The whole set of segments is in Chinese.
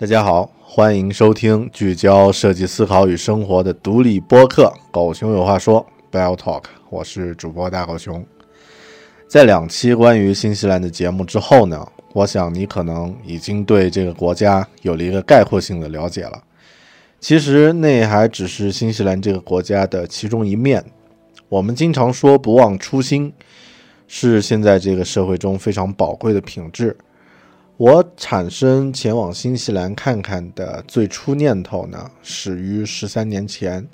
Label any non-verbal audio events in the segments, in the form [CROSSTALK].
大家好，欢迎收听聚焦设计思考与生活的独立播客《狗熊有话说》（Bell Talk）。我是主播大狗熊。在两期关于新西兰的节目之后呢，我想你可能已经对这个国家有了一个概括性的了解了。其实那还只是新西兰这个国家的其中一面。我们经常说不忘初心，是现在这个社会中非常宝贵的品质。我产生前往新西兰看看的最初念头呢，始于十三年前，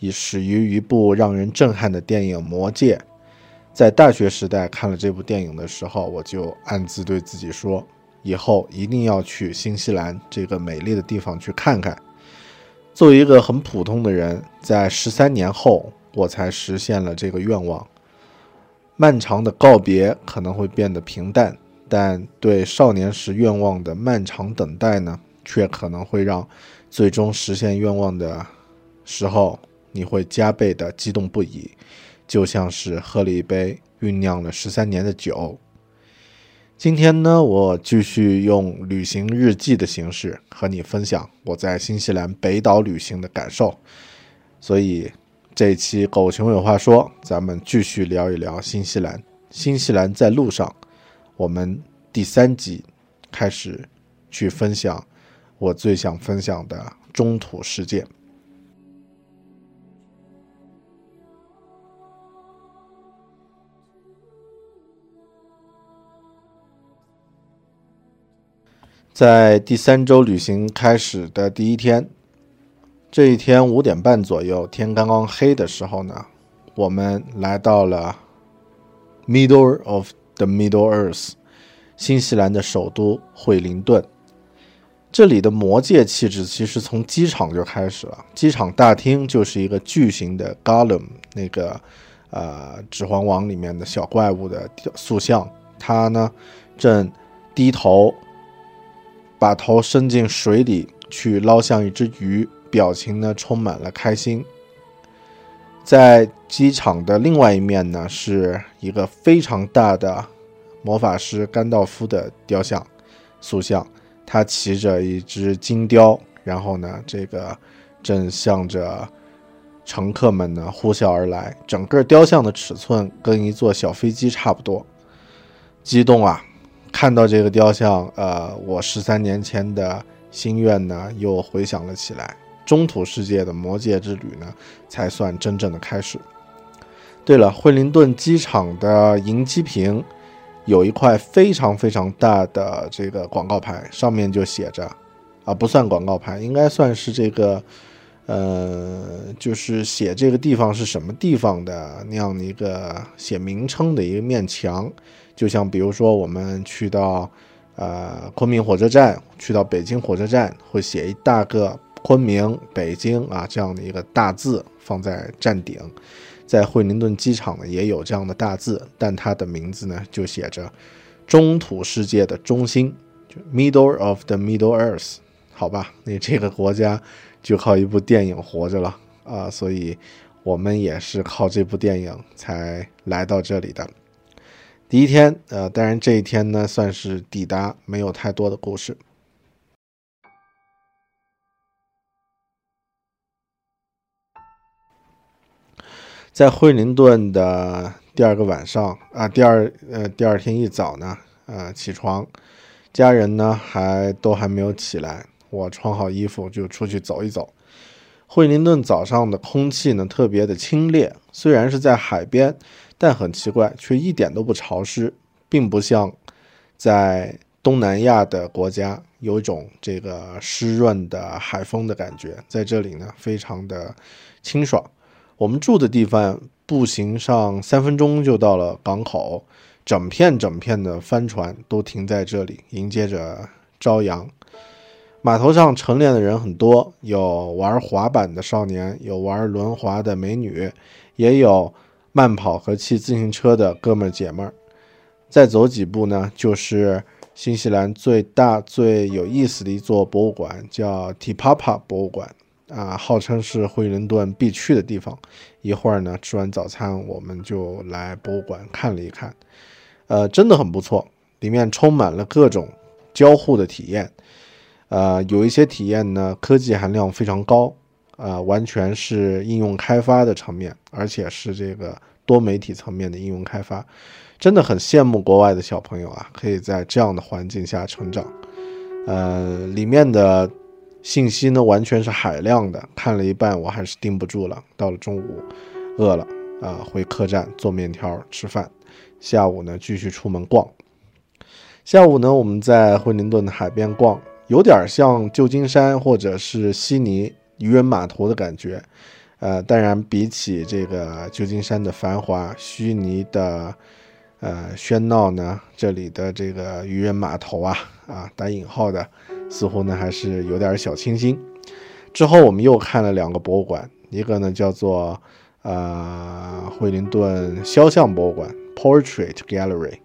已始于一部让人震撼的电影《魔戒》。在大学时代看了这部电影的时候，我就暗自对自己说，以后一定要去新西兰这个美丽的地方去看看。作为一个很普通的人，在十三年后，我才实现了这个愿望。漫长的告别可能会变得平淡。但对少年时愿望的漫长等待呢，却可能会让最终实现愿望的时候，你会加倍的激动不已，就像是喝了一杯酝酿了十三年的酒。今天呢，我继续用旅行日记的形式和你分享我在新西兰北岛旅行的感受。所以这期狗熊有话说，咱们继续聊一聊新西兰。新西兰在路上。我们第三集开始去分享我最想分享的中土事件。在第三周旅行开始的第一天，这一天五点半左右，天刚刚黑的时候呢，我们来到了 Middle of。The Middle Earth，新西兰的首都惠灵顿。这里的魔界气质其实从机场就开始了。机场大厅就是一个巨型的 Gollum，那个呃《指环王》里面的小怪物的塑像。他呢正低头，把头伸进水里去捞向一只鱼，表情呢充满了开心。在机场的另外一面呢，是一个非常大的魔法师甘道夫的雕像塑像，他骑着一只金雕，然后呢，这个正向着乘客们呢呼啸而来。整个雕像的尺寸跟一座小飞机差不多，激动啊！看到这个雕像，呃，我十三年前的心愿呢又回想了起来。中土世界的魔界之旅呢，才算真正的开始。对了，惠灵顿机场的迎机坪有一块非常非常大的这个广告牌，上面就写着，啊，不算广告牌，应该算是这个，呃，就是写这个地方是什么地方的那样的一个写名称的一个面墙。就像比如说我们去到，呃，昆明火车站，去到北京火车站，会写一大个昆明、北京啊这样的一个大字放在站顶。在惠灵顿机场呢，也有这样的大字，但它的名字呢，就写着“中土世界的中心”，就 “Middle of the Middle Earth”。好吧，那这个国家就靠一部电影活着了啊，所以我们也是靠这部电影才来到这里的。第一天，呃，当然这一天呢，算是抵达，没有太多的故事。在惠灵顿的第二个晚上啊，第二呃第二天一早呢，呃起床，家人呢还都还没有起来，我穿好衣服就出去走一走。惠灵顿早上的空气呢特别的清冽，虽然是在海边，但很奇怪，却一点都不潮湿，并不像在东南亚的国家有一种这个湿润的海风的感觉，在这里呢非常的清爽。我们住的地方步行上三分钟就到了港口，整片整片的帆船都停在这里迎接着朝阳。码头上晨练的人很多，有玩滑板的少年，有玩轮滑的美女，也有慢跑和骑自行车的哥们儿姐们儿。再走几步呢，就是新西兰最大最有意思的一座博物馆，叫 Te Papa 博物馆。啊，号称是惠灵顿必去的地方。一会儿呢，吃完早餐，我们就来博物馆看了一看。呃，真的很不错，里面充满了各种交互的体验。呃，有一些体验呢，科技含量非常高，啊，完全是应用开发的层面，而且是这个多媒体层面的应用开发。真的很羡慕国外的小朋友啊，可以在这样的环境下成长。呃，里面的。信息呢完全是海量的，看了一半我还是盯不住了。到了中午，饿了啊，回客栈做面条吃饭。下午呢继续出门逛。下午呢我们在惠灵顿的海边逛，有点像旧金山或者是悉尼渔人码头的感觉。呃，当然比起这个旧金山的繁华，悉尼的呃喧闹呢，这里的这个渔人码头啊啊打引号的。似乎呢还是有点小清新。之后我们又看了两个博物馆，一个呢叫做呃惠灵顿肖像博物馆 （Portrait Gallery），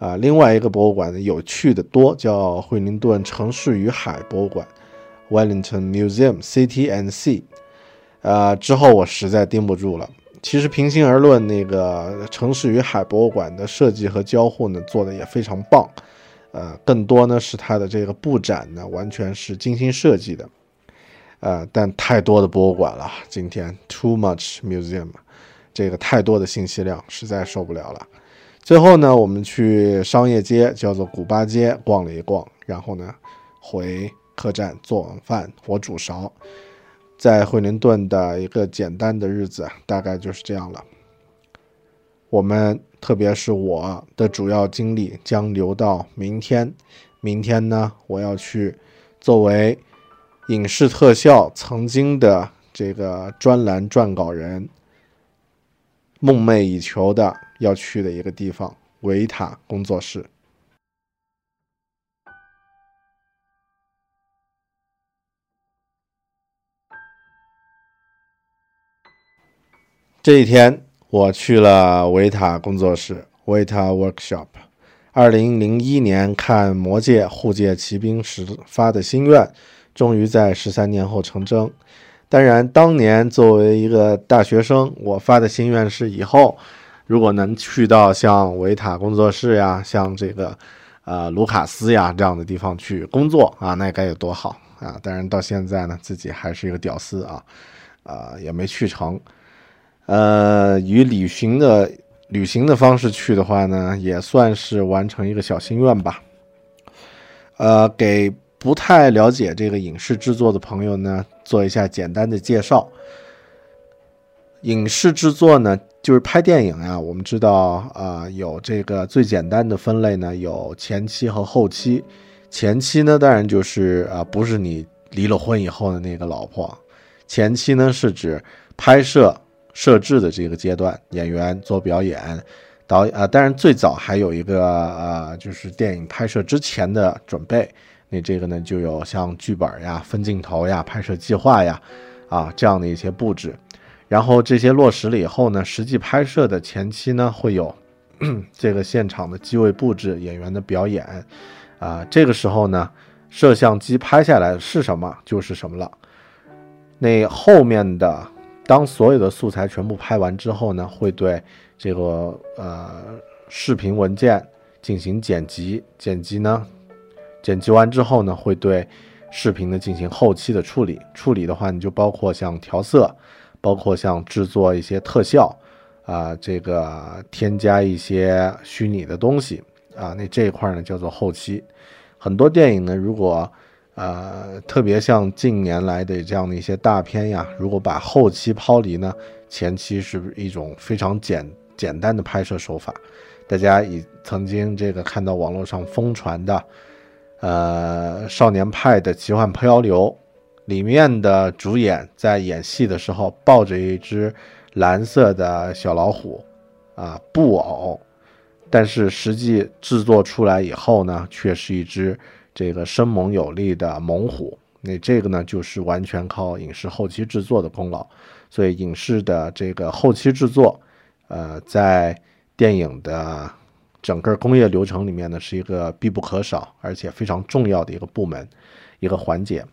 啊，另外一个博物馆呢有趣的多，叫惠灵顿城市与海博物馆 （Wellington Museum City and Sea）。呃，之后我实在盯不住了。其实平心而论，那个城市与海博物馆的设计和交互呢做的也非常棒。呃，更多呢是它的这个布展呢，完全是精心设计的，呃，但太多的博物馆了，今天 too much museum，这个太多的信息量，实在受不了了。最后呢，我们去商业街，叫做古巴街逛了一逛，然后呢，回客栈做晚饭，我煮勺。在惠灵顿的一个简单的日子，大概就是这样了。我们。特别是我的主要精力将留到明天。明天呢，我要去作为影视特效曾经的这个专栏撰稿人，梦寐以求的要去的一个地方——维塔工作室。这一天。我去了维塔工作室，维塔 Workshop。二零零一年看《魔戒：护戒骑兵》时发的心愿，终于在十三年后成真。当然，当年作为一个大学生，我发的心愿是以后如果能去到像维塔工作室呀、像这个呃卢卡斯呀这样的地方去工作啊，那该有多好啊，当然到现在呢，自己还是一个屌丝啊，啊，也没去成。呃，以旅行的旅行的方式去的话呢，也算是完成一个小心愿吧。呃，给不太了解这个影视制作的朋友呢，做一下简单的介绍。影视制作呢，就是拍电影啊。我们知道啊，有这个最简单的分类呢，有前期和后期。前期呢，当然就是啊，不是你离了婚以后的那个老婆。前期呢，是指拍摄、设置的这个阶段，演员做表演，导啊，当然最早还有一个啊，就是电影拍摄之前的准备。那这个呢，就有像剧本呀、分镜头呀、拍摄计划呀，啊这样的一些布置。然后这些落实了以后呢，实际拍摄的前期呢，会有 [CLEARS THROAT] 这个现场的机位布置、演员的表演，啊，这个时候呢，摄像机拍下来是什么就是什么了。那后面的，当所有的素材全部拍完之后呢，会对这个呃视频文件进行剪辑，剪辑呢，剪辑完之后呢，会对视频呢进行后期的处理，处理的话，你就包括像调色。包括像制作一些特效，啊，这个添加一些虚拟的东西，啊，那这一块呢叫做后期。很多电影呢，如果呃特别像近年来的这样的一些大片呀，如果把后期抛离呢，前期是一种非常简简单的拍摄手法。大家已曾经这个看到网络上疯传的，呃，少年派的奇幻漂流。里面的主演在演戏的时候抱着一只蓝色的小老虎，啊，布偶，但是实际制作出来以后呢，却是一只这个生猛有力的猛虎。那这个呢，就是完全靠影视后期制作的功劳。所以影视的这个后期制作，呃，在电影的整个工业流程里面呢，是一个必不可少而且非常重要的一个部门，一个环节。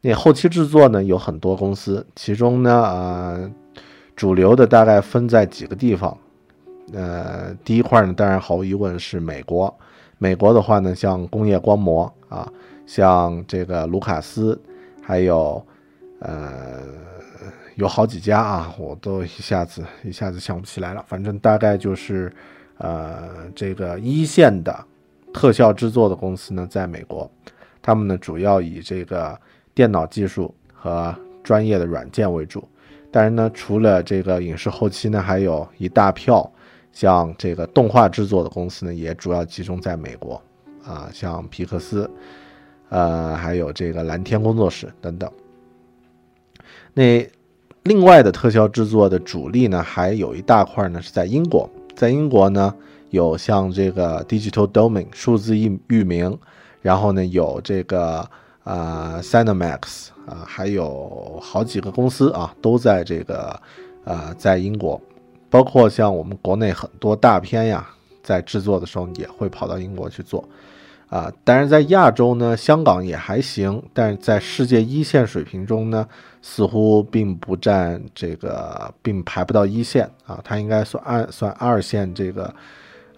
那后期制作呢，有很多公司，其中呢，呃，主流的大概分在几个地方。呃，第一块呢，当然毫无疑问是美国。美国的话呢，像工业光魔啊，像这个卢卡斯，还有呃，有好几家啊，我都一下子一下子想不起来了。反正大概就是呃，这个一线的特效制作的公司呢，在美国，他们呢主要以这个。电脑技术和专业的软件为主，当然呢，除了这个影视后期呢，还有一大票像这个动画制作的公司呢，也主要集中在美国啊，像皮克斯，呃，还有这个蓝天工作室等等。那另外的特效制作的主力呢，还有一大块呢是在英国，在英国呢有像这个 Digital Domain 数字域域名，然后呢有这个。啊，Cinemax 啊，还有好几个公司啊，都在这个，呃，在英国，包括像我们国内很多大片呀，在制作的时候也会跑到英国去做，啊，当然在亚洲呢，香港也还行，但是在世界一线水平中呢，似乎并不占这个，并排不到一线啊，它应该算二算二线这个，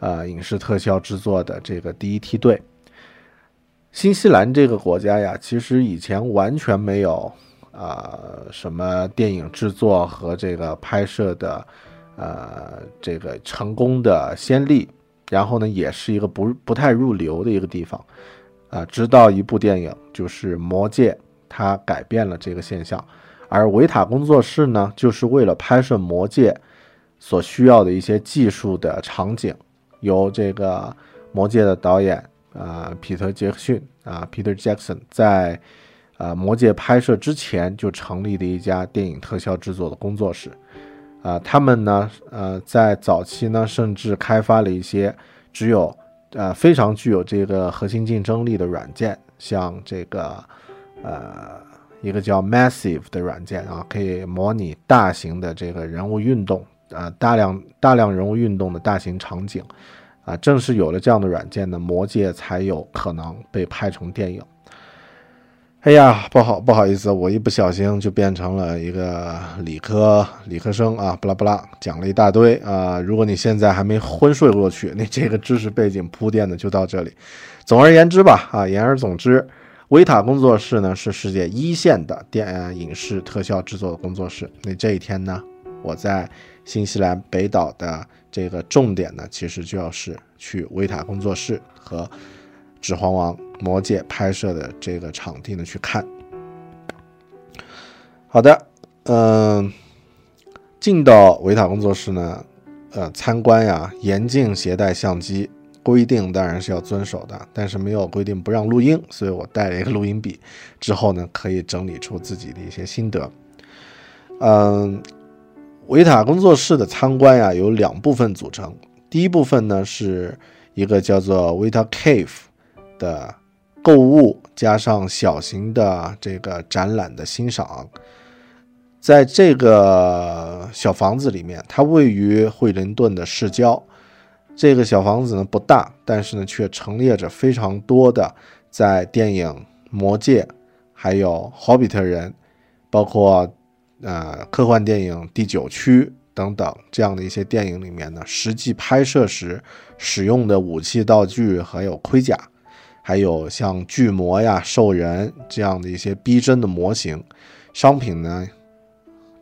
呃，影视特效制作的这个第一梯队。新西兰这个国家呀，其实以前完全没有啊什么电影制作和这个拍摄的，呃，这个成功的先例。然后呢，也是一个不不太入流的一个地方，啊，直到一部电影就是《魔戒》，它改变了这个现象。而维塔工作室呢，就是为了拍摄《魔戒》所需要的一些技术的场景，由这个《魔戒》的导演。啊，皮特·杰克逊啊，Peter Jackson 在呃《魔戒》拍摄之前就成立的一家电影特效制作的工作室。啊，他们呢，呃，在早期呢，甚至开发了一些只有呃非常具有这个核心竞争力的软件，像这个呃一个叫 Massive 的软件啊，可以模拟大型的这个人物运动啊，大量大量人物运动的大型场景。啊，正是有了这样的软件呢，《魔戒》才有可能被拍成电影。哎呀，不好不好意思，我一不小心就变成了一个理科理科生啊，不拉不拉讲了一大堆啊。如果你现在还没昏睡过去，[LAUGHS] 那这个知识背景铺垫的就到这里。总而言之吧，啊，言而总之，维塔工作室呢是世界一线的电影视特效制作的工作室。那这一天呢，我在新西兰北岛的这个重点呢，其实就要是去维塔工作室和《指环王》《魔戒》拍摄的这个场地呢去看。好的，嗯，进到维塔工作室呢，呃，参观呀，严禁携带相机。规定当然是要遵守的，但是没有规定不让录音，所以我带了一个录音笔，之后呢可以整理出自己的一些心得。嗯，维塔工作室的参观呀有两部分组成，第一部分呢是一个叫做维塔 Cave 的购物加上小型的这个展览的欣赏，在这个小房子里面，它位于惠灵顿的市郊。这个小房子呢不大，但是呢却陈列着非常多的在电影《魔戒》、还有《霍比特人》、包括呃科幻电影《第九区》等等这样的一些电影里面呢，实际拍摄时使用的武器道具，还有盔甲，还有像巨魔呀、兽人这样的一些逼真的模型。商品呢，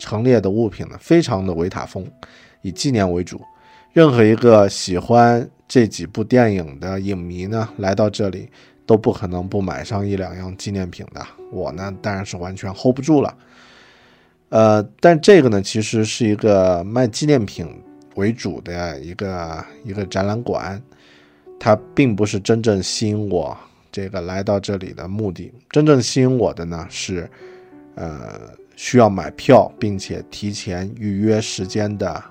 陈列的物品呢，非常的维塔风，以纪念为主。任何一个喜欢这几部电影的影迷呢，来到这里都不可能不买上一两样纪念品的。我呢，当然是完全 hold 不住了。呃，但这个呢，其实是一个卖纪念品为主的一个一个展览馆，它并不是真正吸引我这个来到这里的目的。真正吸引我的呢，是呃需要买票并且提前预约时间的。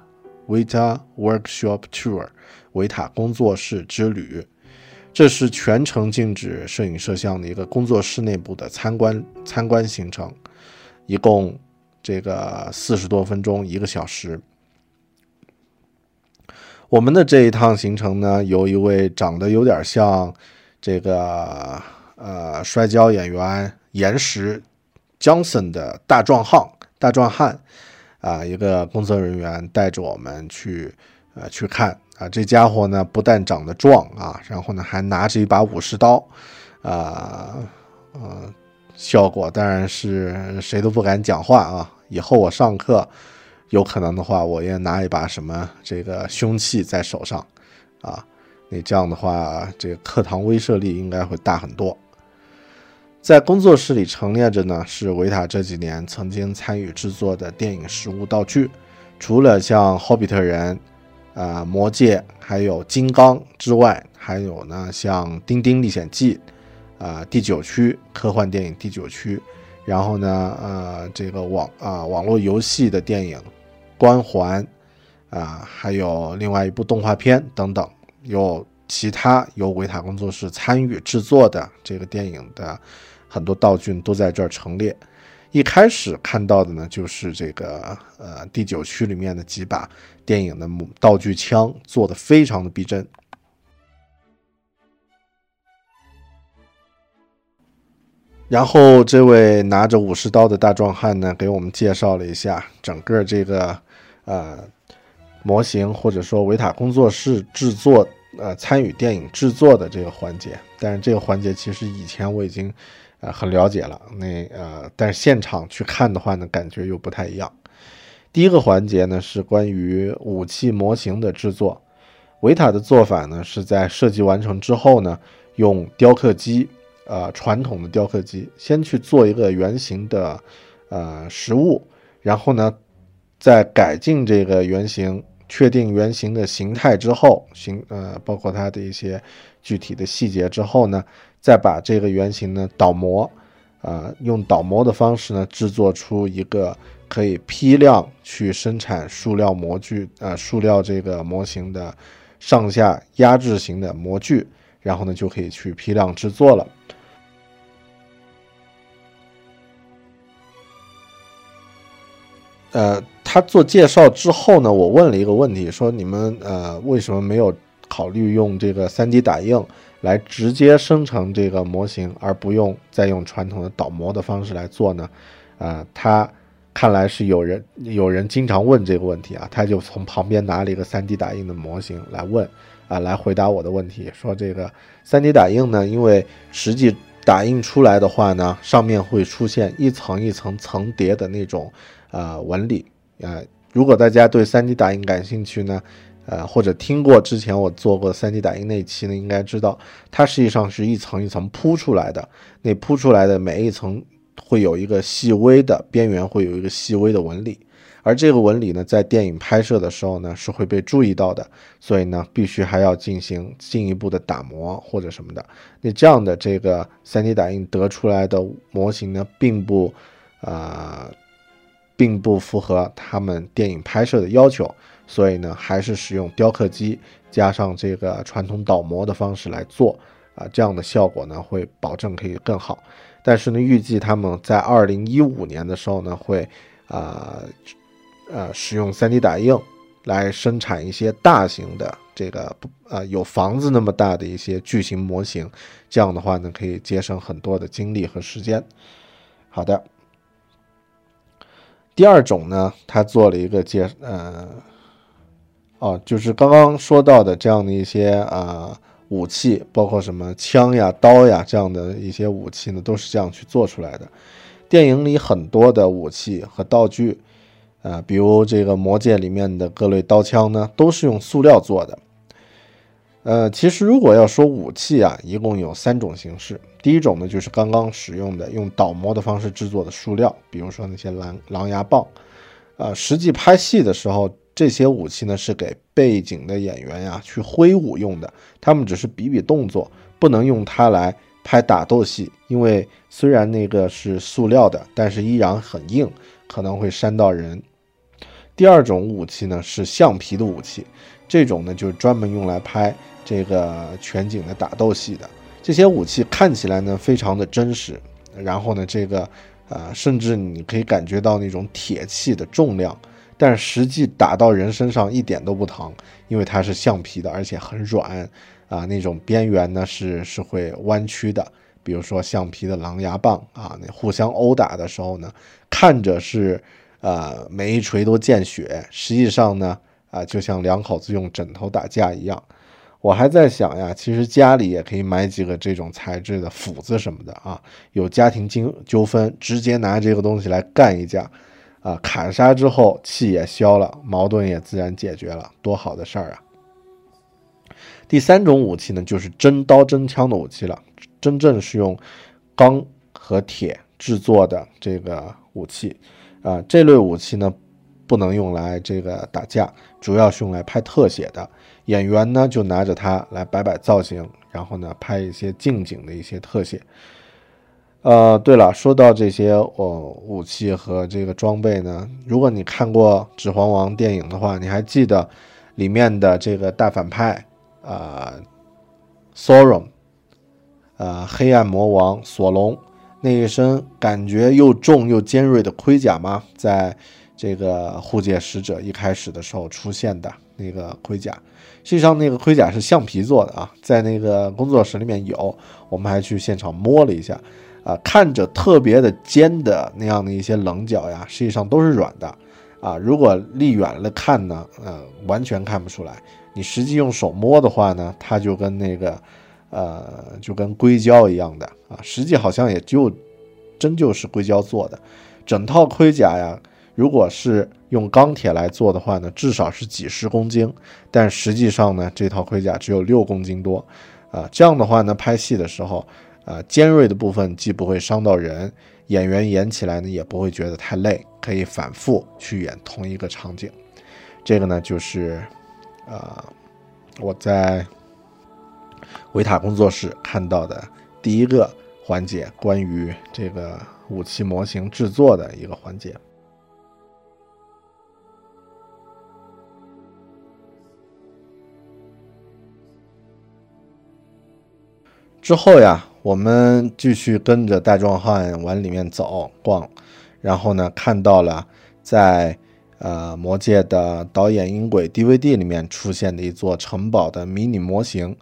维塔 Workshop Tour，维塔工作室之旅，这是全程禁止摄影摄像的一个工作室内部的参观参观行程，一共这个四十多分钟，一个小时。我们的这一趟行程呢，由一位长得有点像这个呃摔跤演员岩石 Johnson 的大壮汉大壮汉。啊，一个工作人员带着我们去，呃，去看啊，这家伙呢不但长得壮啊，然后呢还拿着一把武士刀，啊，呃，效果当然是谁都不敢讲话啊。以后我上课，有可能的话，我也拿一把什么这个凶器在手上，啊，那这样的话，这个课堂威慑力应该会大很多。在工作室里陈列着呢，是维塔这几年曾经参与制作的电影实物道具。除了像《霍比特人》、啊《魔戒》还有《金刚》之外，还有呢像《丁丁历险记》、啊《第九区》科幻电影《第九区》，然后呢，呃，这个网啊网络游戏的电影《光环》，啊，还有另外一部动画片等等，有其他由维塔工作室参与制作的这个电影的。很多道具都在这儿陈列。一开始看到的呢，就是这个呃第九区里面的几把电影的道具枪，做的非常的逼真。然后这位拿着武士刀的大壮汉呢，给我们介绍了一下整个这个呃模型，或者说维塔工作室制作呃参与电影制作的这个环节。但是这个环节其实以前我已经。呃，很了解了。那呃，但是现场去看的话呢，感觉又不太一样。第一个环节呢是关于武器模型的制作。维塔的做法呢是在设计完成之后呢，用雕刻机，呃，传统的雕刻机，先去做一个圆形的呃实物，然后呢，在改进这个原型，确定原型的形态之后，形呃，包括它的一些具体的细节之后呢。再把这个原型呢倒模，啊，用倒模的方式呢制作出一个可以批量去生产塑料模具，呃，塑料这个模型的上下压制型的模具，然后呢就可以去批量制作了。呃，他做介绍之后呢，我问了一个问题，说你们呃为什么没有考虑用这个 3D 打印？来直接生成这个模型，而不用再用传统的倒模的方式来做呢？啊，他看来是有人有人经常问这个问题啊，他就从旁边拿了一个 3D 打印的模型来问啊，来回答我的问题，说这个 3D 打印呢，因为实际打印出来的话呢，上面会出现一层一层层叠的那种呃纹理呃。如果大家对 3D 打印感兴趣呢，呃，或者听过之前我做过 3D 打印那期呢，应该知道它实际上是一层一层铺出来的。那铺出来的每一层会有一个细微的边缘，会有一个细微的纹理。而这个纹理呢，在电影拍摄的时候呢，是会被注意到的，所以呢，必须还要进行进一步的打磨或者什么的。那这样的这个 3D 打印得出来的模型呢，并不，呃，并不符合他们电影拍摄的要求，所以呢，还是使用雕刻机加上这个传统倒模的方式来做，啊，这样的效果呢，会保证可以更好。但是呢，预计他们在2015年的时候呢，会，啊。呃，使用 3D 打印来生产一些大型的这个呃有房子那么大的一些巨型模型，这样的话呢，可以节省很多的精力和时间。好的，第二种呢，他做了一个介，呃，哦，就是刚刚说到的这样的一些啊武器，包括什么枪呀、刀呀这样的一些武器呢，都是这样去做出来的。电影里很多的武器和道具。啊，比如这个魔戒里面的各类刀枪呢，都是用塑料做的。呃，其实如果要说武器啊，一共有三种形式。第一种呢，就是刚刚使用的用倒模的方式制作的塑料，比如说那些狼狼牙棒。啊，实际拍戏的时候，这些武器呢是给背景的演员呀去挥舞用的，他们只是比比动作，不能用它来拍打斗戏，因为虽然那个是塑料的，但是依然很硬，可能会扇到人。第二种武器呢是橡皮的武器，这种呢就是专门用来拍这个全景的打斗戏的。这些武器看起来呢非常的真实，然后呢这个呃甚至你可以感觉到那种铁器的重量，但是实际打到人身上一点都不疼，因为它是橡皮的，而且很软啊，那种边缘呢是是会弯曲的。比如说橡皮的狼牙棒啊，那互相殴打的时候呢，看着是。呃，每一锤都见血，实际上呢，啊，就像两口子用枕头打架一样。我还在想呀，其实家里也可以买几个这种材质的斧子什么的啊，有家庭纠纠纷，直接拿这个东西来干一架，啊，砍杀之后气也消了，矛盾也自然解决了，多好的事儿啊！第三种武器呢，就是真刀真枪的武器了，真正是用钢和铁制作的这个武器。啊，这类武器呢，不能用来这个打架，主要是用来拍特写的。演员呢，就拿着它来摆摆造型，然后呢，拍一些近景的一些特写。呃，对了，说到这些哦，武器和这个装备呢，如果你看过《指环王》电影的话，你还记得里面的这个大反派啊，Sauron，呃，黑暗魔王索隆。那一身感觉又重又尖锐的盔甲吗？在这个护戒使者一开始的时候出现的那个盔甲，实际上那个盔甲是橡皮做的啊，在那个工作室里面有，我们还去现场摸了一下，啊，看着特别的尖的那样的一些棱角呀，实际上都是软的，啊，如果离远了看呢，呃，完全看不出来，你实际用手摸的话呢，它就跟那个。呃，就跟硅胶一样的啊，实际好像也就真就是硅胶做的。整套盔甲呀，如果是用钢铁来做的话呢，至少是几十公斤，但实际上呢，这套盔甲只有六公斤多。啊，这样的话呢，拍戏的时候，啊，尖锐的部分既不会伤到人，演员演起来呢也不会觉得太累，可以反复去演同一个场景。这个呢，就是啊，我在。维塔工作室看到的第一个环节，关于这个武器模型制作的一个环节。之后呀，我们继续跟着大壮汉往里面走逛，然后呢，看到了在呃《魔戒》的导演音轨 DVD 里面出现的一座城堡的迷你模型。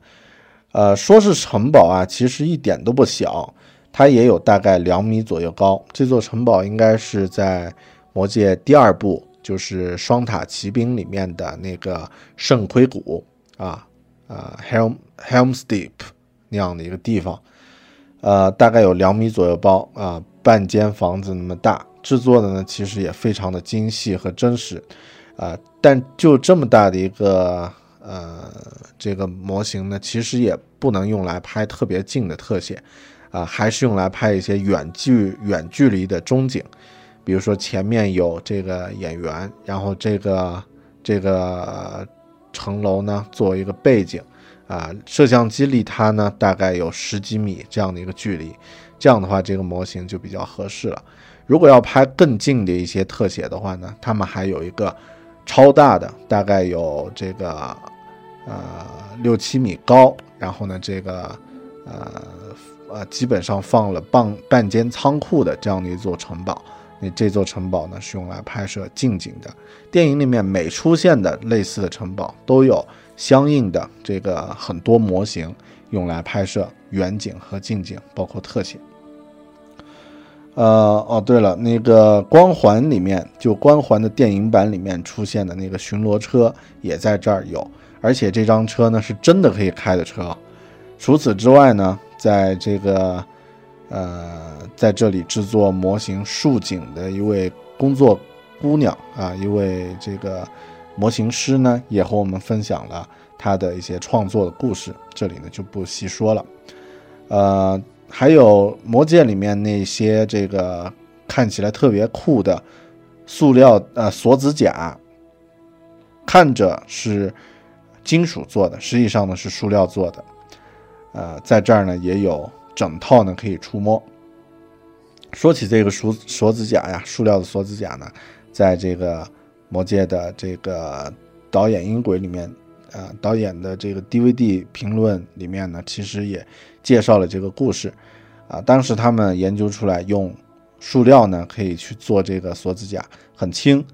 呃，说是城堡啊，其实一点都不小，它也有大概两米左右高。这座城堡应该是在《魔戒》第二部，就是《双塔奇兵》里面的那个圣盔谷啊，啊，Helm Helm's Deep 那样的一个地方。呃，大概有两米左右高啊，半间房子那么大，制作的呢其实也非常的精细和真实，啊，但就这么大的一个呃这个模型呢，其实也不能用来拍特别近的特写，啊，还是用来拍一些远距远距离的中景，比如说前面有这个演员，然后这个这个城楼呢作为一个背景。啊，摄像机离它呢大概有十几米这样的一个距离，这样的话这个模型就比较合适了。如果要拍更近的一些特写的话呢，他们还有一个超大的，大概有这个呃六七米高，然后呢这个呃呃基本上放了半半间仓库的这样的一座城堡。那这座城堡呢是用来拍摄近景的。电影里面每出现的类似的城堡都有。相应的这个很多模型用来拍摄远景和近景，包括特写。呃，哦，对了，那个光环里面，就光环的电影版里面出现的那个巡逻车也在这儿有，而且这张车呢是真的可以开的车。除此之外呢，在这个呃，在这里制作模型竖景的一位工作姑娘啊，一位这个。模型师呢也和我们分享了他的一些创作的故事，这里呢就不细说了。呃，还有魔戒里面那些这个看起来特别酷的塑料呃锁子甲，看着是金属做的，实际上呢是塑料做的。呃，在这儿呢也有整套呢可以触摸。说起这个锁锁子甲呀，塑料的锁子甲呢，在这个。魔戒的这个导演音轨里面，呃，导演的这个 DVD 评论里面呢，其实也介绍了这个故事，啊，当时他们研究出来用塑料呢可以去做这个锁子甲，很轻，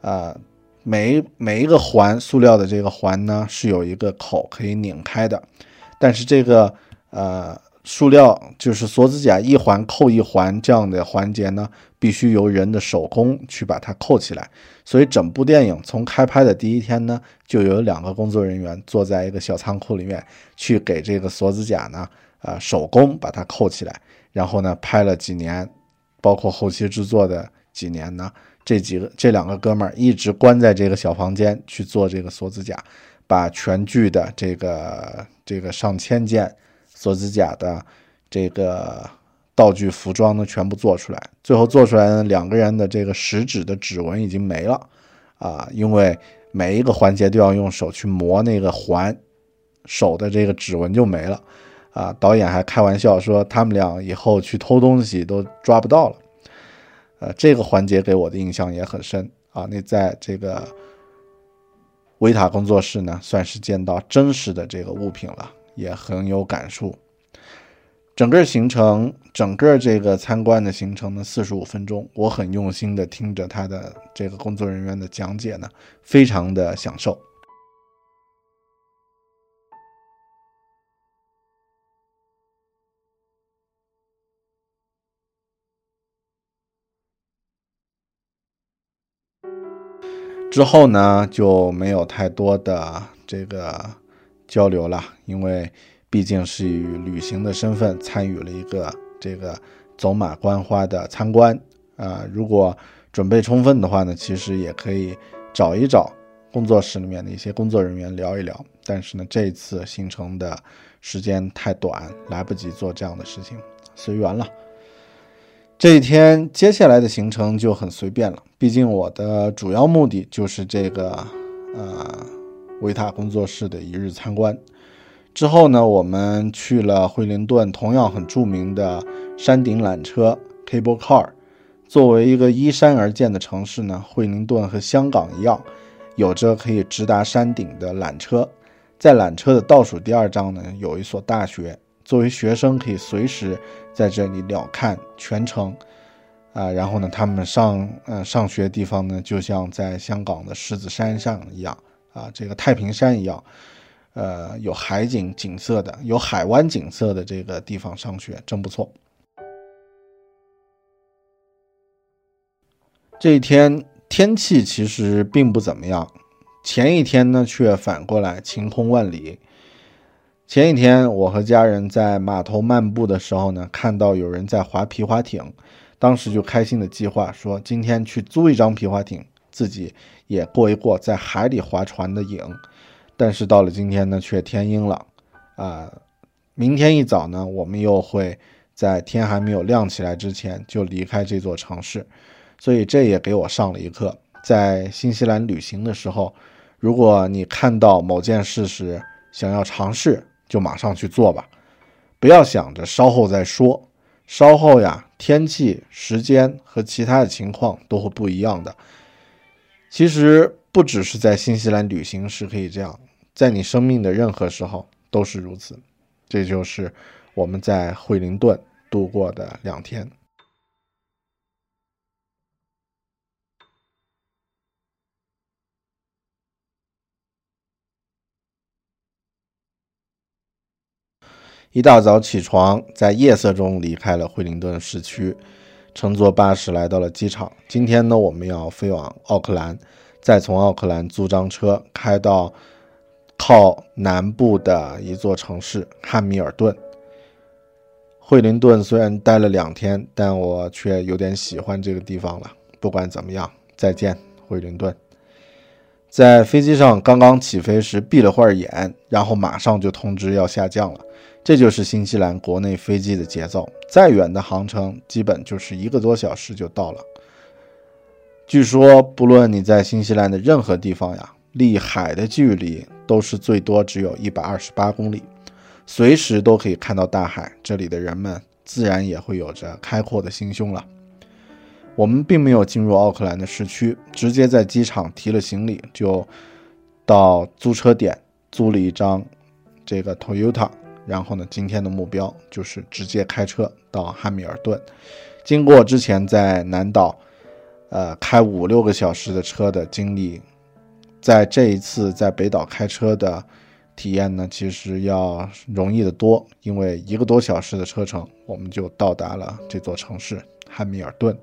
啊，每每一个环塑料的这个环呢是有一个口可以拧开的，但是这个呃。塑料就是锁子甲一环扣一环这样的环节呢，必须由人的手工去把它扣起来。所以整部电影从开拍的第一天呢，就有两个工作人员坐在一个小仓库里面，去给这个锁子甲呢，呃，手工把它扣起来。然后呢，拍了几年，包括后期制作的几年呢，这几个这两个哥们儿一直关在这个小房间去做这个锁子甲，把全剧的这个这个上千件。锁子甲的这个道具服装呢，全部做出来，最后做出来呢，两个人的这个食指的指纹已经没了啊，因为每一个环节都要用手去磨那个环，手的这个指纹就没了啊。导演还开玩笑说，他们俩以后去偷东西都抓不到了。呃，这个环节给我的印象也很深啊。那在这个维塔工作室呢，算是见到真实的这个物品了。也很有感触。整个行程，整个这个参观的行程呢，四十五分钟，我很用心的听着他的这个工作人员的讲解呢，非常的享受。之后呢，就没有太多的这个。交流了，因为毕竟是以旅行的身份参与了一个这个走马观花的参观啊。如果准备充分的话呢，其实也可以找一找工作室里面的一些工作人员聊一聊。但是呢，这次行程的时间太短，来不及做这样的事情，随缘了。这一天接下来的行程就很随便了，毕竟我的主要目的就是这个，呃。维塔工作室的一日参观之后呢，我们去了惠灵顿，同样很著名的山顶缆车 （Cable Car）。作为一个依山而建的城市呢，惠灵顿和香港一样，有着可以直达山顶的缆车。在缆车的倒数第二站呢，有一所大学，作为学生可以随时在这里鸟瞰全城。啊，然后呢，他们上呃上学的地方呢，就像在香港的狮子山上一样。啊，这个太平山一样，呃，有海景景色的，有海湾景色的这个地方上学真不错。这一天天气其实并不怎么样，前一天呢却反过来晴空万里。前一天我和家人在码头漫步的时候呢，看到有人在划皮划艇，当时就开心的计划说今天去租一张皮划艇，自己也过一过在海里划船的瘾。但是到了今天呢，却天阴了，啊，明天一早呢，我们又会在天还没有亮起来之前就离开这座城市，所以这也给我上了一课，在新西兰旅行的时候，如果你看到某件事时想要尝试，就马上去做吧，不要想着稍后再说，稍后呀，天气、时间和其他的情况都会不一样的。其实不只是在新西兰旅行时可以这样。在你生命的任何时候都是如此，这就是我们在惠灵顿度过的两天。一大早起床，在夜色中离开了惠灵顿市区，乘坐巴士来到了机场。今天呢，我们要飞往奥克兰，再从奥克兰租张车开到。靠南部的一座城市汉密尔顿，惠灵顿虽然待了两天，但我却有点喜欢这个地方了。不管怎么样，再见，惠灵顿。在飞机上刚刚起飞时闭了会儿眼，然后马上就通知要下降了。这就是新西兰国内飞机的节奏，再远的航程基本就是一个多小时就到了。据说，不论你在新西兰的任何地方呀。离海的距离都是最多只有一百二十八公里，随时都可以看到大海。这里的人们自然也会有着开阔的心胸了。我们并没有进入奥克兰的市区，直接在机场提了行李，就到租车点租了一张这个 Toyota。然后呢，今天的目标就是直接开车到汉密尔顿。经过之前在南岛，呃，开五六个小时的车的经历。在这一次在北岛开车的体验呢，其实要容易的多，因为一个多小时的车程，我们就到达了这座城市汉密尔顿。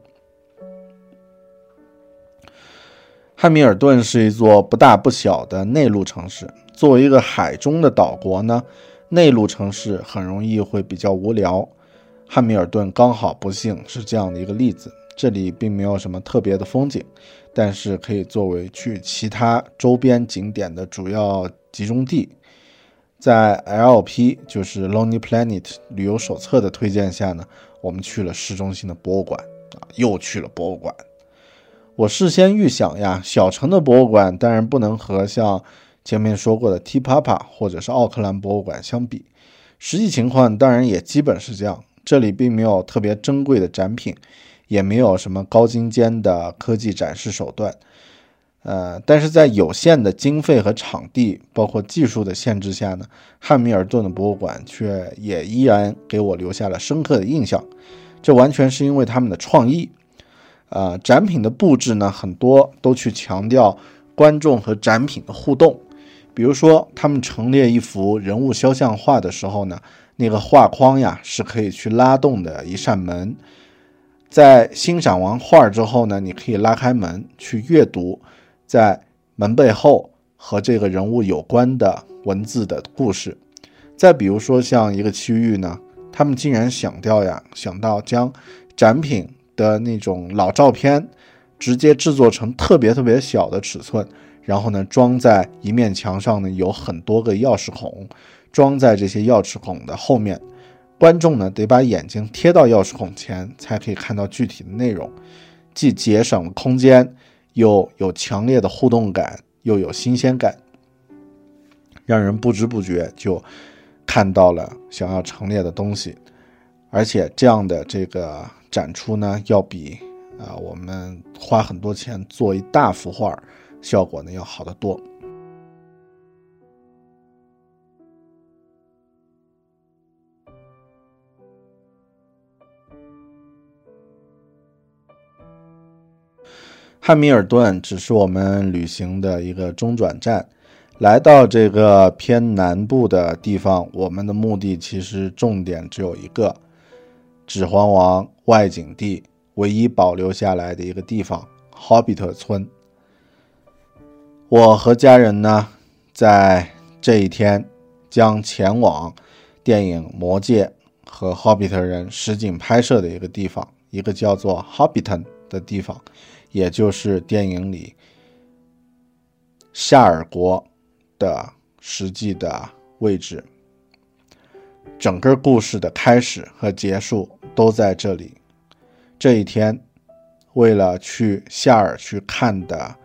汉密尔顿是一座不大不小的内陆城市。作为一个海中的岛国呢，内陆城市很容易会比较无聊。汉密尔顿刚好不幸是这样的一个例子。这里并没有什么特别的风景，但是可以作为去其他周边景点的主要集中地。在 LP 就是 Lonely Planet 旅游手册的推荐下呢，我们去了市中心的博物馆啊，又去了博物馆。我事先预想呀，小城的博物馆当然不能和像前面说过的 T Papa 或者是奥克兰博物馆相比。实际情况当然也基本是这样，这里并没有特别珍贵的展品。也没有什么高精尖的科技展示手段，呃，但是在有限的经费和场地，包括技术的限制下呢，汉密尔顿的博物馆却也依然给我留下了深刻的印象。这完全是因为他们的创意，呃，展品的布置呢，很多都去强调观众和展品的互动。比如说，他们陈列一幅人物肖像画的时候呢，那个画框呀是可以去拉动的一扇门。在欣赏完画之后呢，你可以拉开门去阅读，在门背后和这个人物有关的文字的故事。再比如说，像一个区域呢，他们竟然想到呀，想到将展品的那种老照片直接制作成特别特别小的尺寸，然后呢装在一面墙上呢，有很多个钥匙孔，装在这些钥匙孔的后面。观众呢，得把眼睛贴到钥匙孔前，才可以看到具体的内容，既节省了空间，又有强烈的互动感，又有新鲜感，让人不知不觉就看到了想要陈列的东西。而且这样的这个展出呢，要比啊我们花很多钱做一大幅画，效果呢要好得多。汉密尔顿只是我们旅行的一个中转站，来到这个偏南部的地方，我们的目的其实重点只有一个：指环王外景地唯一保留下来的一个地方——霍比特村。我和家人呢，在这一天将前往电影《魔戒》和《霍比特人》实景拍摄的一个地方，一个叫做 Hobbiton 的地方，也就是电影里夏尔国的实际的位置。整个故事的开始和结束都在这里。这一天，为了去夏尔去看的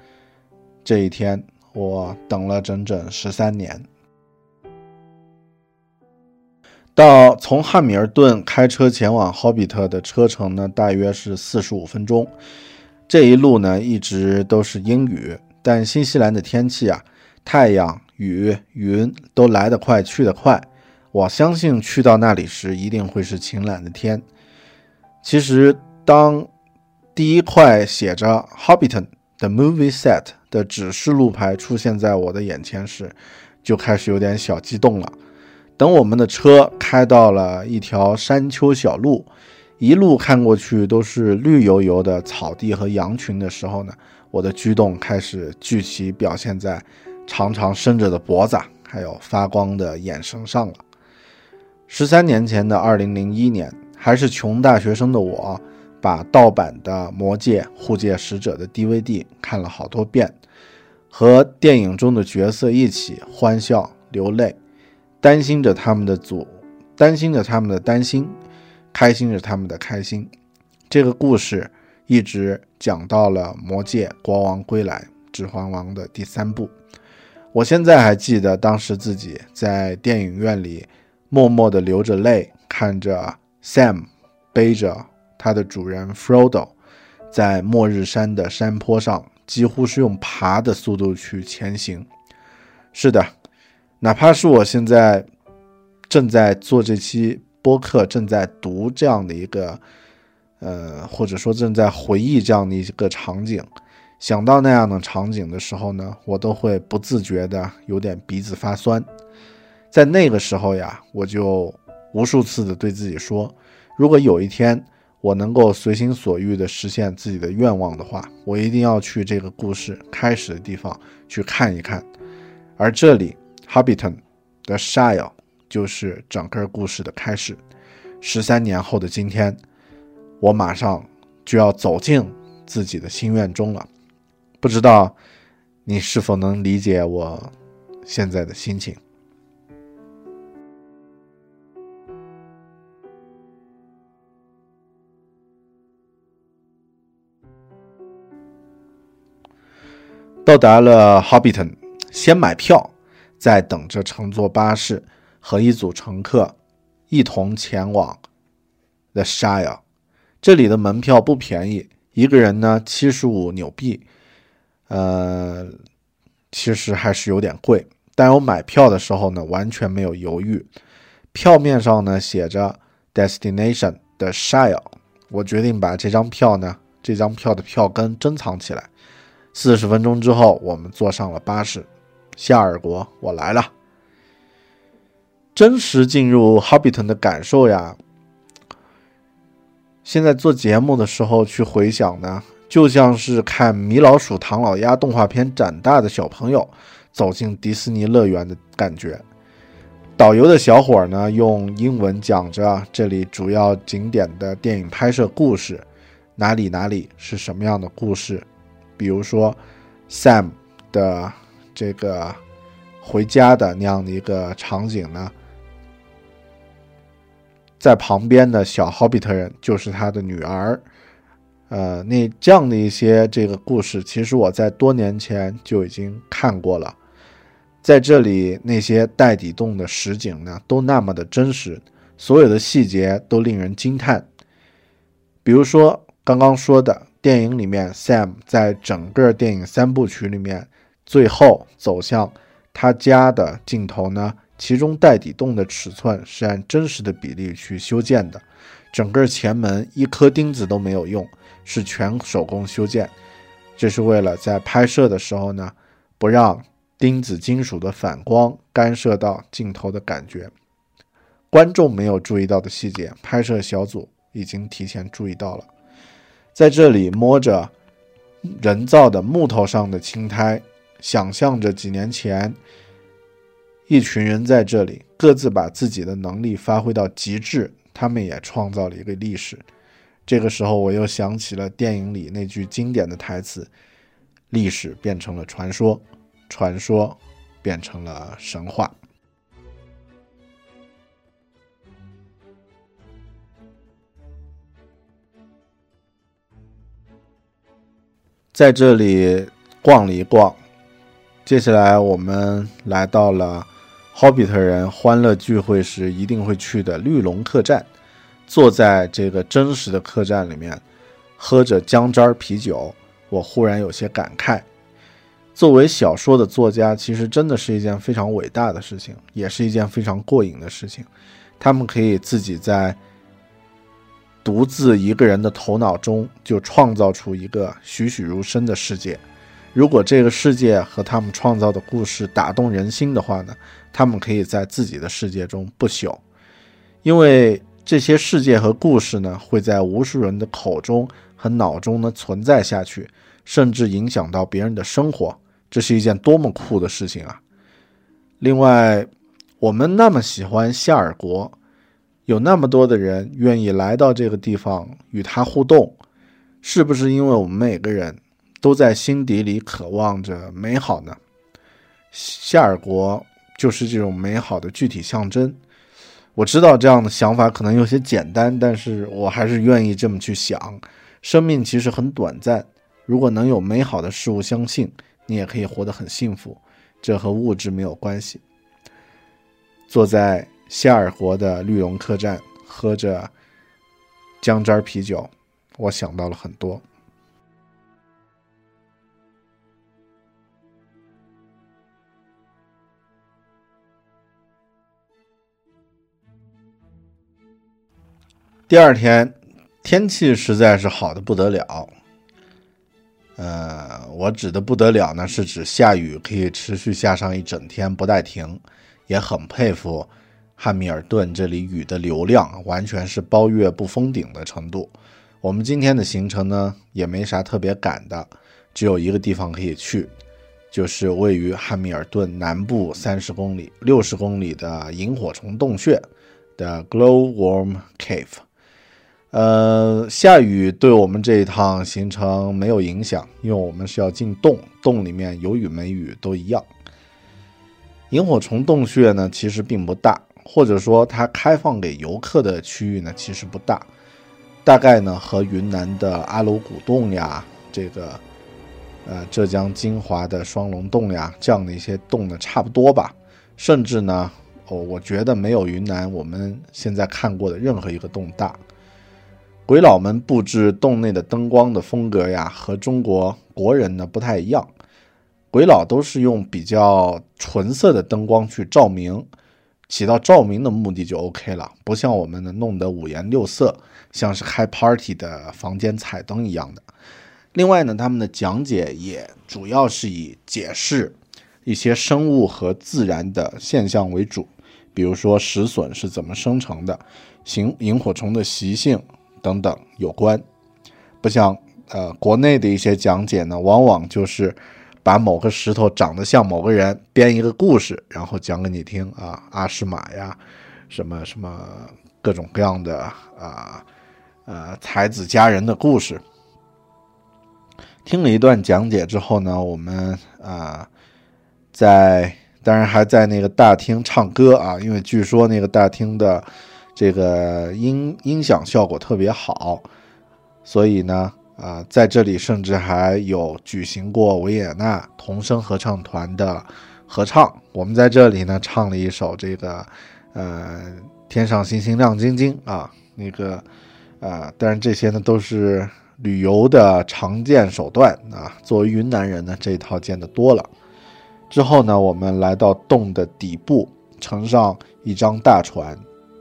这一天，我等了整整十三年。到从汉密尔顿开车前往霍比特的车程呢，大约是四十五分钟。这一路呢，一直都是阴雨，但新西兰的天气啊，太阳、雨、云都来得快，去得快。我相信去到那里时一定会是晴朗的天。其实，当第一块写着 “Hobbiton” 的 movie set 的指示路牌出现在我的眼前时，就开始有点小激动了。等我们的车开到了一条山丘小路，一路看过去都是绿油油的草地和羊群的时候呢，我的激动开始具体表现在长长伸着的脖子，还有发光的眼神上了。十三年前的二零零一年，还是穷大学生的我，把盗版的《魔戒：护戒使者》的 DVD 看了好多遍，和电影中的角色一起欢笑流泪，担心着他们的组，担心着他们的担心，开心着他们的开心。这个故事一直讲到了《魔戒：国王归来》《指环王》的第三部。我现在还记得当时自己在电影院里。默默地流着泪，看着 Sam 背着它的主人 Frodo 在末日山的山坡上，几乎是用爬的速度去前行。是的，哪怕是我现在正在做这期播客，正在读这样的一个，呃，或者说正在回忆这样的一个场景，想到那样的场景的时候呢，我都会不自觉的有点鼻子发酸。在那个时候呀，我就无数次的对自己说，如果有一天我能够随心所欲的实现自己的愿望的话，我一定要去这个故事开始的地方去看一看。而这里，Hobbiton 的 Shire 就是整个故事的开始。十三年后的今天，我马上就要走进自己的心愿中了。不知道你是否能理解我现在的心情？到达了 Hobbiton，先买票，再等着乘坐巴士，和一组乘客一同前往 The Shire。这里的门票不便宜，一个人呢七十五纽币，呃，其实还是有点贵。但我买票的时候呢，完全没有犹豫。票面上呢写着 Destination The Shire，我决定把这张票呢，这张票的票根珍藏起来。四十分钟之后，我们坐上了巴士。夏尔国，我来了。真实进入 Hobbiton 的感受呀，现在做节目的时候去回想呢，就像是看米老鼠、唐老鸭动画片长大的小朋友走进迪士尼乐园的感觉。导游的小伙呢，用英文讲着这里主要景点的电影拍摄故事，哪里哪里是什么样的故事。比如说，Sam 的这个回家的那样的一个场景呢，在旁边的小霍比特人就是他的女儿，呃，那这样的一些这个故事，其实我在多年前就已经看过了。在这里，那些带底洞的实景呢，都那么的真实，所有的细节都令人惊叹。比如说刚刚说的。电影里面，Sam 在整个电影三部曲里面，最后走向他家的镜头呢，其中带底洞的尺寸是按真实的比例去修建的，整个前门一颗钉子都没有用，是全手工修建，这是为了在拍摄的时候呢，不让钉子金属的反光干涉到镜头的感觉。观众没有注意到的细节，拍摄小组已经提前注意到了。在这里摸着人造的木头上的青苔，想象着几年前一群人在这里各自把自己的能力发挥到极致，他们也创造了一个历史。这个时候，我又想起了电影里那句经典的台词：“历史变成了传说，传说变成了神话。”在这里逛了一逛，接下来我们来到了 Hobbit 人欢乐聚会时一定会去的绿龙客栈。坐在这个真实的客栈里面，喝着姜汁儿啤酒，我忽然有些感慨。作为小说的作家，其实真的是一件非常伟大的事情，也是一件非常过瘾的事情。他们可以自己在。独自一个人的头脑中就创造出一个栩栩如生的世界。如果这个世界和他们创造的故事打动人心的话呢？他们可以在自己的世界中不朽，因为这些世界和故事呢，会在无数人的口中和脑中呢存在下去，甚至影响到别人的生活。这是一件多么酷的事情啊！另外，我们那么喜欢夏尔国。有那么多的人愿意来到这个地方与他互动，是不是因为我们每个人都在心底里渴望着美好呢？夏尔国就是这种美好的具体象征。我知道这样的想法可能有些简单，但是我还是愿意这么去想。生命其实很短暂，如果能有美好的事物相信，你也可以活得很幸福。这和物质没有关系。坐在。夏尔国的绿龙客栈，喝着姜汁啤酒，我想到了很多。第二天，天气实在是好的不得了。呃，我指的不得了呢，是指下雨可以持续下上一整天不带停，也很佩服。汉密尔顿这里雨的流量完全是包月不封顶的程度。我们今天的行程呢也没啥特别赶的，只有一个地方可以去，就是位于汉密尔顿南部三十公里、六十公里的萤火虫洞穴的 Glowworm Cave。呃，下雨对我们这一趟行程没有影响，因为我们是要进洞，洞里面有雨没雨都一样。萤火虫洞穴呢其实并不大。或者说，它开放给游客的区域呢，其实不大，大概呢和云南的阿鲁古洞呀，这个呃浙江金华的双龙洞呀，这样的一些洞呢差不多吧。甚至呢，哦，我觉得没有云南我们现在看过的任何一个洞大。鬼佬们布置洞内的灯光的风格呀，和中国国人呢不太一样。鬼佬都是用比较纯色的灯光去照明。起到照明的目的就 OK 了，不像我们的弄得五颜六色，像是开 party 的房间彩灯一样的。另外呢，他们的讲解也主要是以解释一些生物和自然的现象为主，比如说石笋是怎么生成的，萤萤火虫的习性等等有关。不像呃国内的一些讲解呢，往往就是。把某个石头长得像某个人，编一个故事，然后讲给你听啊，阿诗玛呀，什么什么各种各样的啊，呃，才子佳人的故事。听了一段讲解之后呢，我们啊，在当然还在那个大厅唱歌啊，因为据说那个大厅的这个音音响效果特别好，所以呢。啊，在这里甚至还有举行过维也纳童声合唱团的合唱。我们在这里呢唱了一首这个，呃，天上星星亮晶晶啊，那个，呃，当然这些呢都是旅游的常见手段啊。作为云南人呢，这一套见得多了。之后呢，我们来到洞的底部，乘上一张大船，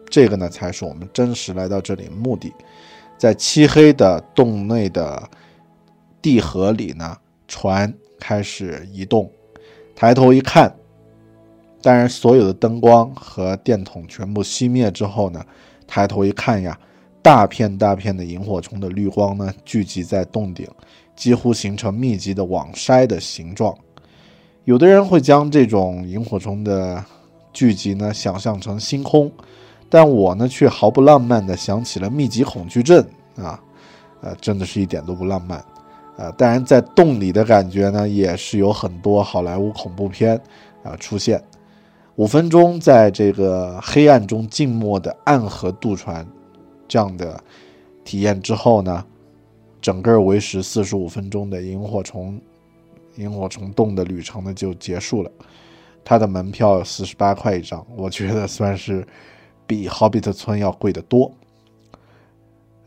这个呢才是我们真实来到这里的目的。在漆黑的洞内的地核里呢，船开始移动。抬头一看，当然所有的灯光和电筒全部熄灭之后呢，抬头一看呀，大片大片的萤火虫的绿光呢，聚集在洞顶，几乎形成密集的网筛的形状。有的人会将这种萤火虫的聚集呢想象成星空，但我呢却毫不浪漫的想起了密集恐惧症啊，呃，真的是一点都不浪漫。呃，当然在洞里的感觉呢，也是有很多好莱坞恐怖片啊出现。五分钟在这个黑暗中静默的暗河渡船这样的体验之后呢，整个为时四十五分钟的萤火虫萤火虫洞的旅程呢就结束了。它的门票四十八块一张，我觉得算是比《霍比特村》要贵得多。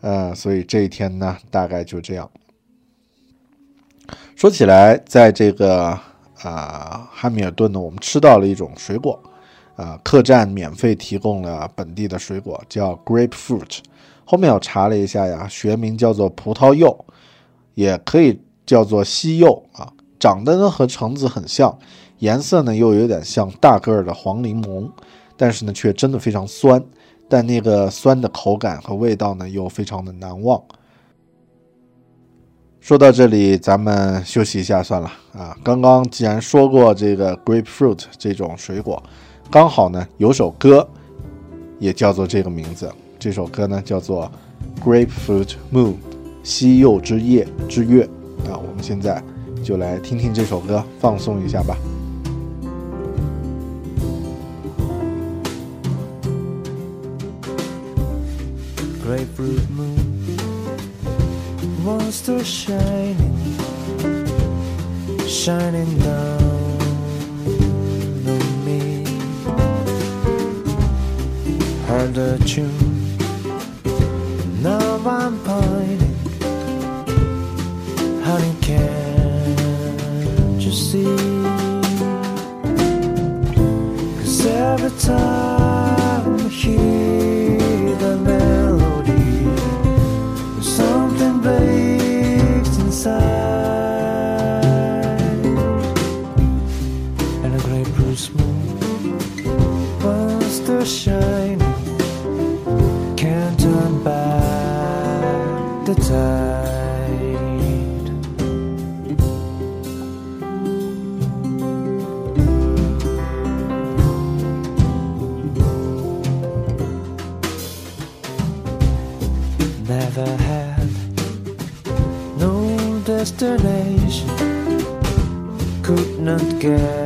呃，所以这一天呢，大概就这样。说起来，在这个啊汉密尔顿呢，我们吃到了一种水果，啊，客栈免费提供了本地的水果，叫 grapefruit。后面我查了一下呀，学名叫做葡萄柚，也可以叫做西柚啊，长得呢和橙子很像。颜色呢又有点像大个儿的黄柠檬，但是呢却真的非常酸，但那个酸的口感和味道呢又非常的难忘。说到这里，咱们休息一下算了啊。刚刚既然说过这个 grapefruit 这种水果，刚好呢有首歌也叫做这个名字，这首歌呢叫做 Grapefruit Moon 西柚之夜之月啊。我们现在就来听听这首歌，放松一下吧。Grapefruit moon monster shining shining down on me. Heard the tune now i'm pining honey can't you see? Cause every time i hear the melody baked inside, and a great bruise smoke wants to shine. Can't turn back the time. Destination could not get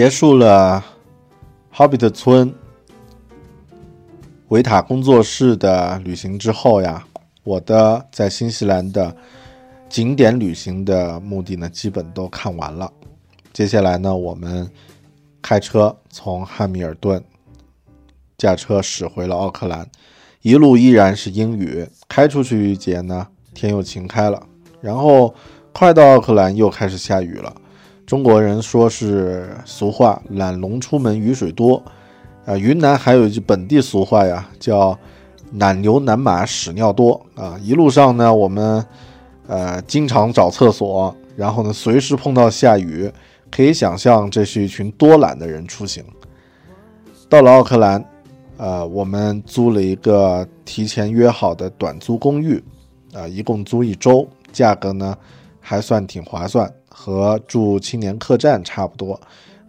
结束了《霍比特村》维塔工作室的旅行之后呀，我的在新西兰的景点旅行的目的呢，基本都看完了。接下来呢，我们开车从汉密尔顿驾车驶回了奥克兰，一路依然是阴雨。开出去一节呢，天又晴开了，然后快到奥克兰又开始下雨了。中国人说是俗话“懒龙出门雨水多”，啊，云南还有一句本地俗话呀，叫“懒牛难马屎尿多”啊。一路上呢，我们呃经常找厕所，然后呢随时碰到下雨，可以想象这是一群多懒的人出行。到了奥克兰，呃，我们租了一个提前约好的短租公寓，啊、一共租一周，价格呢还算挺划算。和住青年客栈差不多，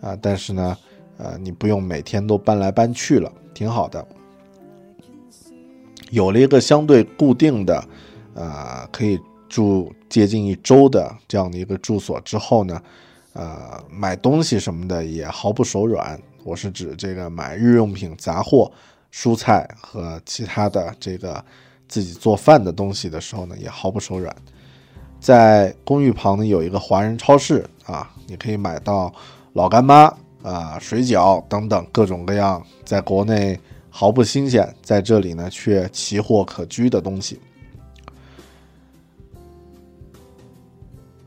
啊，但是呢，呃，你不用每天都搬来搬去了，挺好的。有了一个相对固定的，呃，可以住接近一周的这样的一个住所之后呢，呃，买东西什么的也毫不手软。我是指这个买日用品、杂货、蔬菜和其他的这个自己做饭的东西的时候呢，也毫不手软。在公寓旁呢有一个华人超市啊，你可以买到老干妈啊、水饺等等各种各样在国内毫不新鲜，在这里呢却奇货可居的东西。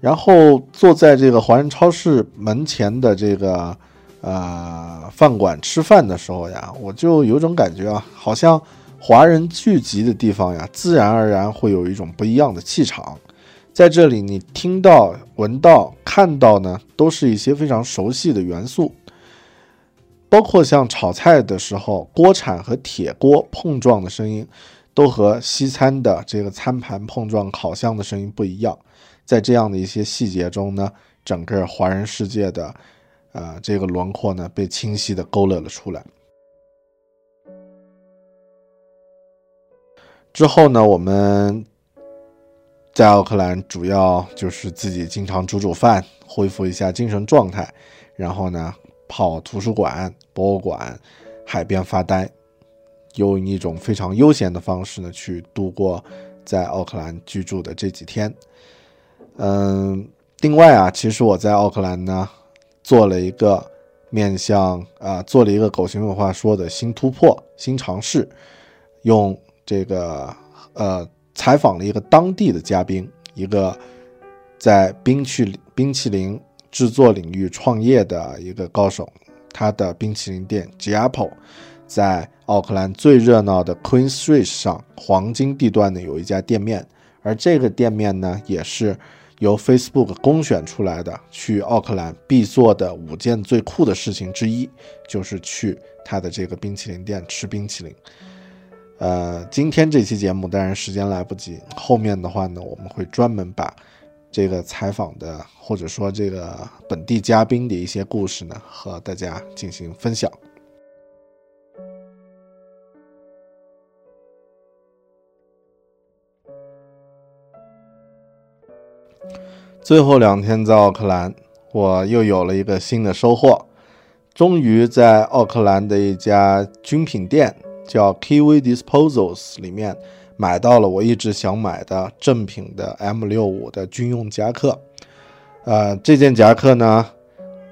然后坐在这个华人超市门前的这个呃饭馆吃饭的时候呀，我就有种感觉啊，好像华人聚集的地方呀，自然而然会有一种不一样的气场。在这里，你听到、闻到、看到呢，都是一些非常熟悉的元素，包括像炒菜的时候，锅铲和铁锅碰撞的声音，都和西餐的这个餐盘碰撞烤箱的声音不一样。在这样的一些细节中呢，整个华人世界的，呃，这个轮廓呢，被清晰的勾勒了出来。之后呢，我们在奥克兰主要就是自己经常煮煮饭，恢复一下精神状态，然后呢，泡图书馆、博物馆、海边发呆，用一种非常悠闲的方式呢，去度过在奥克兰居住的这几天。嗯，另外啊，其实我在奥克兰呢，做了一个面向啊，做了一个狗熊文化说的新突破、新尝试，用这个呃采访了一个当地的嘉宾，一个在冰淇冰淇淋制作领域创业的一个高手，他的冰淇淋店 Giappo 在奥克兰最热闹的 Queen Street 上黄金地段呢有一家店面，而这个店面呢也是。由 Facebook 公选出来的去奥克兰必做的五件最酷的事情之一，就是去他的这个冰淇淋店吃冰淇淋。呃，今天这期节目当然时间来不及，后面的话呢，我们会专门把这个采访的或者说这个本地嘉宾的一些故事呢，和大家进行分享。最后两天在奥克兰，我又有了一个新的收获，终于在奥克兰的一家军品店叫 Kiwi Disposals 里面买到了我一直想买的正品的 M 六五的军用夹克。呃，这件夹克呢，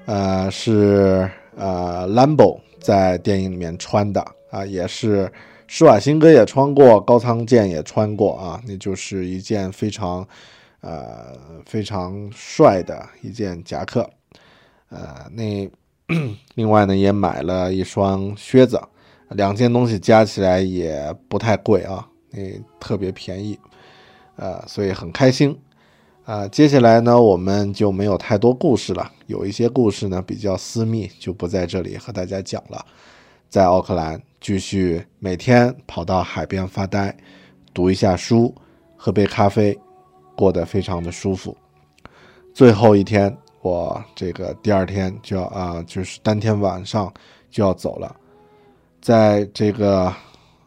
呃是呃 Lambo 在电影里面穿的啊，也是施瓦辛格也穿过，高仓健也穿过啊，那就是一件非常。呃，非常帅的一件夹克，呃，那 [CLEARS THROAT] 另外呢也买了一双靴子，两件东西加起来也不太贵啊，那特别便宜，呃，所以很开心。啊，接下来呢我们就没有太多故事了，有一些故事呢比较私密，就不在这里和大家讲了。在奥克兰继续每天跑到海边发呆，读一下书，喝杯咖啡。过得非常的舒服。最后一天，我这个第二天就要啊，就是当天晚上就要走了。在这个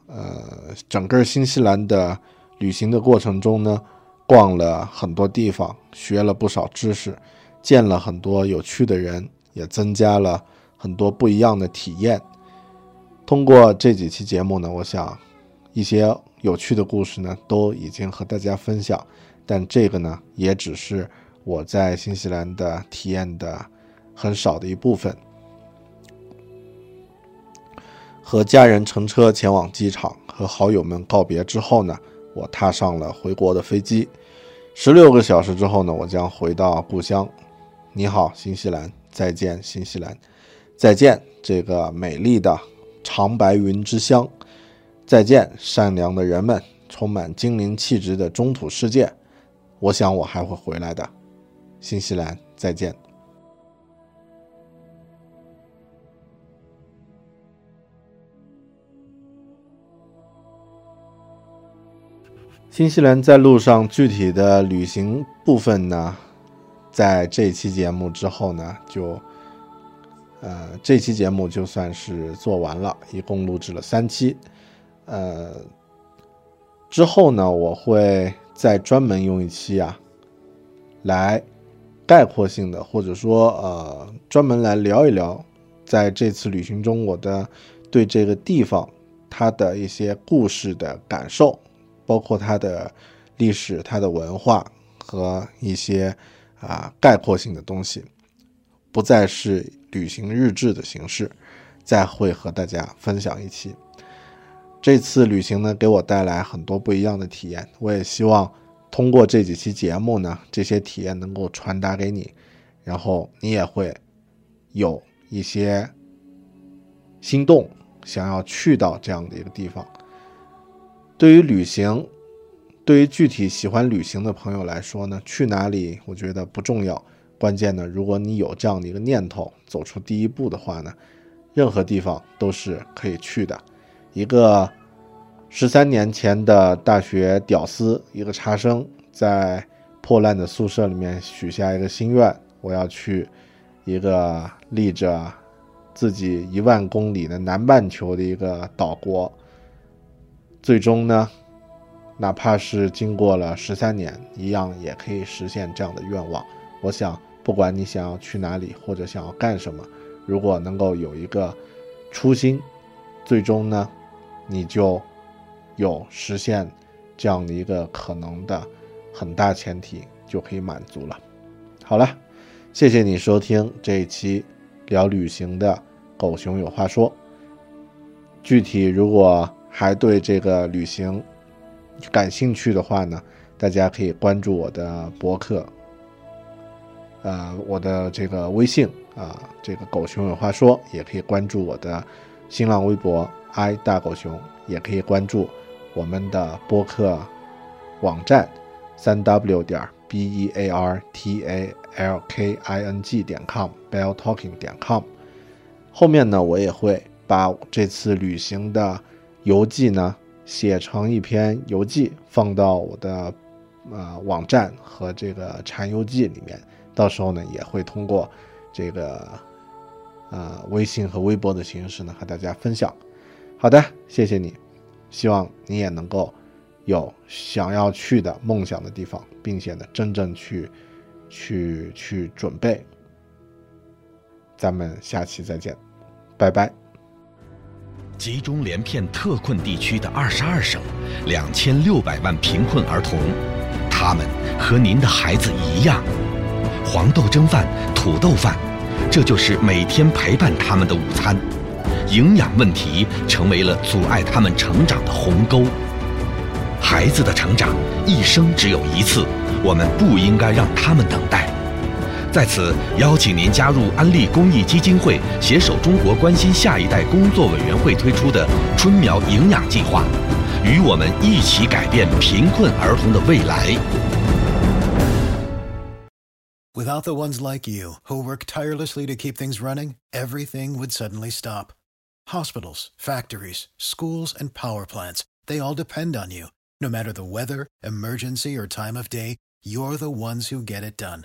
呃整个新西兰的旅行的过程中呢，逛了很多地方，学了不少知识，见了很多有趣的人，也增加了很多不一样的体验。通过这几期节目呢，我想一些有趣的故事呢，都已经和大家分享。但这个呢，也只是我在新西兰的体验的很少的一部分。和家人乘车前往机场，和好友们告别之后呢，我踏上了回国的飞机。十六个小时之后呢，我将回到故乡。你好，新西兰！再见，新西兰！再见，这个美丽的长白云之乡！再见，善良的人们，充满精灵气质的中土世界！我想我还会回来的，新西兰再见。新西兰在路上具体的旅行部分呢，在这期节目之后呢，就呃这期节目就算是做完了，一共录制了三期，呃之后呢，我会。再专门用一期啊，来概括性的，或者说呃专门来聊一聊，在这次旅行中我的对这个地方它的一些故事的感受，包括它的历史、它的文化和一些啊概括性的东西，不再是旅行日志的形式，再会和大家分享一期。这次旅行呢，给我带来很多不一样的体验。我也希望通过这几期节目呢，这些体验能够传达给你，然后你也会有一些心动，想要去到这样的一个地方。对于旅行，对于具体喜欢旅行的朋友来说呢，去哪里我觉得不重要，关键呢，如果你有这样的一个念头，走出第一步的话呢，任何地方都是可以去的。一个十三年前的大学屌丝，一个差生，在破烂的宿舍里面许下一个心愿：我要去一个离着自己一万公里的南半球的一个岛国。最终呢，哪怕是经过了十三年，一样也可以实现这样的愿望。我想，不管你想要去哪里，或者想要干什么，如果能够有一个初心，最终呢，你就有实现这样的一个可能的很大前提，就可以满足了。好了，谢谢你收听这一期聊旅行的《狗熊有话说》。具体如果还对这个旅行感兴趣的话呢，大家可以关注我的博客，呃，我的这个微信啊，这个狗熊有话说，也可以关注我的新浪微博 i 大狗熊，也可以关注我们的播客网站三 w 点 b e a r t a l k i n g 点 com bell talking 点 com。后面呢，我也会把这次旅行的游记呢写成一篇游记，放到我的呃网站和这个禅游记里面。到时候呢，也会通过这个呃微信和微博的形式呢和大家分享。好的，谢谢你，希望你也能够有想要去的梦想的地方，并且呢真正去去去准备。咱们下期再见，拜拜。集中连片特困地区的二十二省，两千六百万贫困儿童，他们和您的孩子一样，黄豆蒸饭、土豆饭，这就是每天陪伴他们的午餐。营养问题成为了阻碍他们成长的鸿沟。孩子的成长一生只有一次，我们不应该让他们等待。在此，邀请您加入安利公益基金会携手中国关心下一代工作委员会推出的“春苗营养计划”，与我们一起改变贫困儿童的未来。Without the ones like you, who work tirelessly to keep things running, everything would suddenly stop. Hospitals, factories, schools, and power plants, they all depend on you. No matter the weather, emergency, or time of day, you're the ones who get it done.